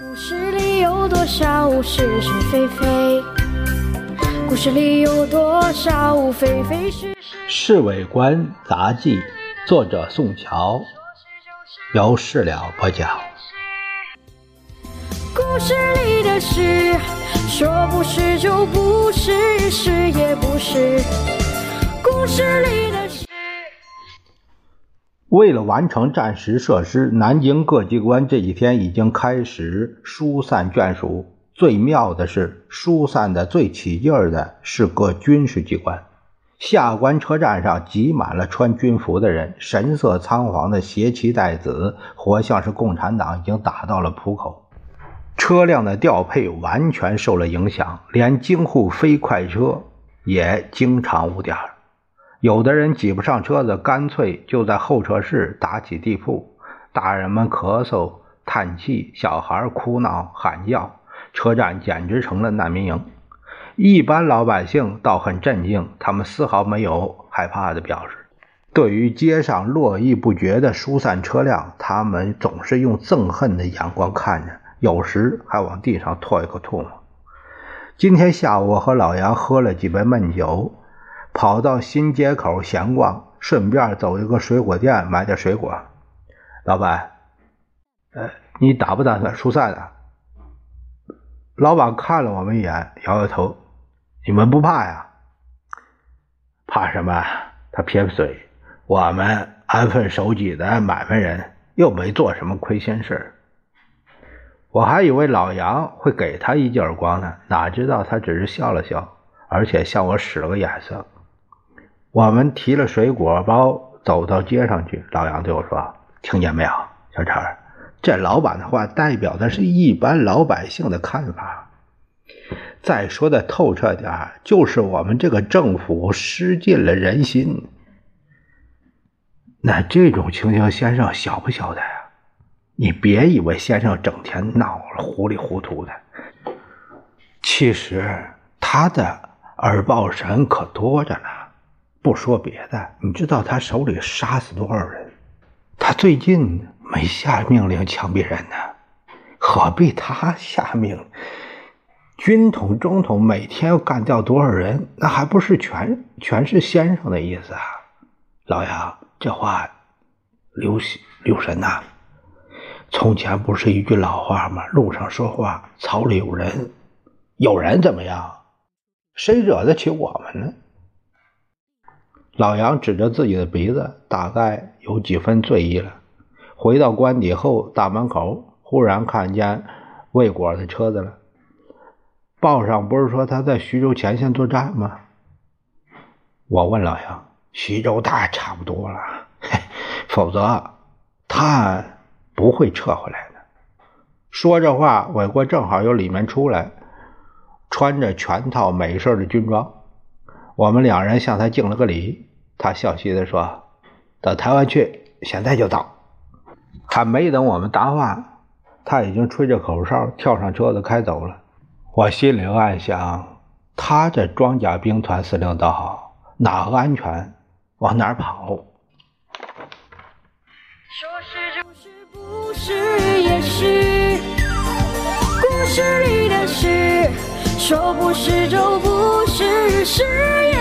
故事里有多少是是非非？故事里有多少非非是是？《侍卫官杂记》，作者宋乔，由事了播讲。故事里的事，说不是就不是，是也不是。故事里的。为了完成战时设施，南京各机关这几天已经开始疏散眷属。最妙的是，疏散的最起劲儿的是各军事机关。下关车站上挤满了穿军服的人，神色仓皇的携妻带子，活像是共产党已经打到了浦口。车辆的调配完全受了影响，连京沪飞快车也经常误点儿。有的人挤不上车子，干脆就在候车室打起地铺。大人们咳嗽、叹气，小孩哭闹、喊叫，车站简直成了难民营。一般老百姓倒很镇静，他们丝毫没有害怕的表示。对于街上络绎不绝的疏散车辆，他们总是用憎恨的眼光看着，有时还往地上吐一口唾沫。今天下午，我和老杨喝了几杯闷酒。跑到新街口闲逛，顺便走一个水果店买点水果。老板，呃，你打不打算疏散啊？老板看了我们一眼，摇摇头：“你们不怕呀？怕什么？”他撇撇嘴：“我们安分守己的买卖人，又没做什么亏心事。”我还以为老杨会给他一记耳光呢，哪知道他只是笑了笑，而且向我使了个眼色。我们提了水果包走到街上去，老杨对我说：“听见没有，小陈这老板的话代表的是一般老百姓的看法。再说的透彻点就是我们这个政府失尽了人心。那这种情形，先生晓不晓得呀？你别以为先生整天闹糊里糊涂的，其实他的耳报神可多着呢。”不说别的，你知道他手里杀死多少人？他最近没下命令枪毙人呢，何必他下命令？军统、中统每天要干掉多少人？那还不是全全是先生的意思啊！老杨，这话留留神呐。从前不是一句老话吗？路上说话，草里有人。有人怎么样？谁惹得起我们呢？老杨指着自己的鼻子，大概有几分醉意了。回到官邸后，大门口忽然看见魏果的车子了。报上不是说他在徐州前线作战吗？我问老杨：“徐州大差不多了，否则他不会撤回来的。”说这话，魏国正好由里面出来，穿着全套美式的军装。我们两人向他敬了个礼，他笑嘻的说：“到台湾去，现在就到。”还没等我们答话，他已经吹着口哨跳上车子开走了。我心里暗想：他这装甲兵团司令倒好，哪安全往哪跑。说是就是，不是也是，故事里说不是就不是是。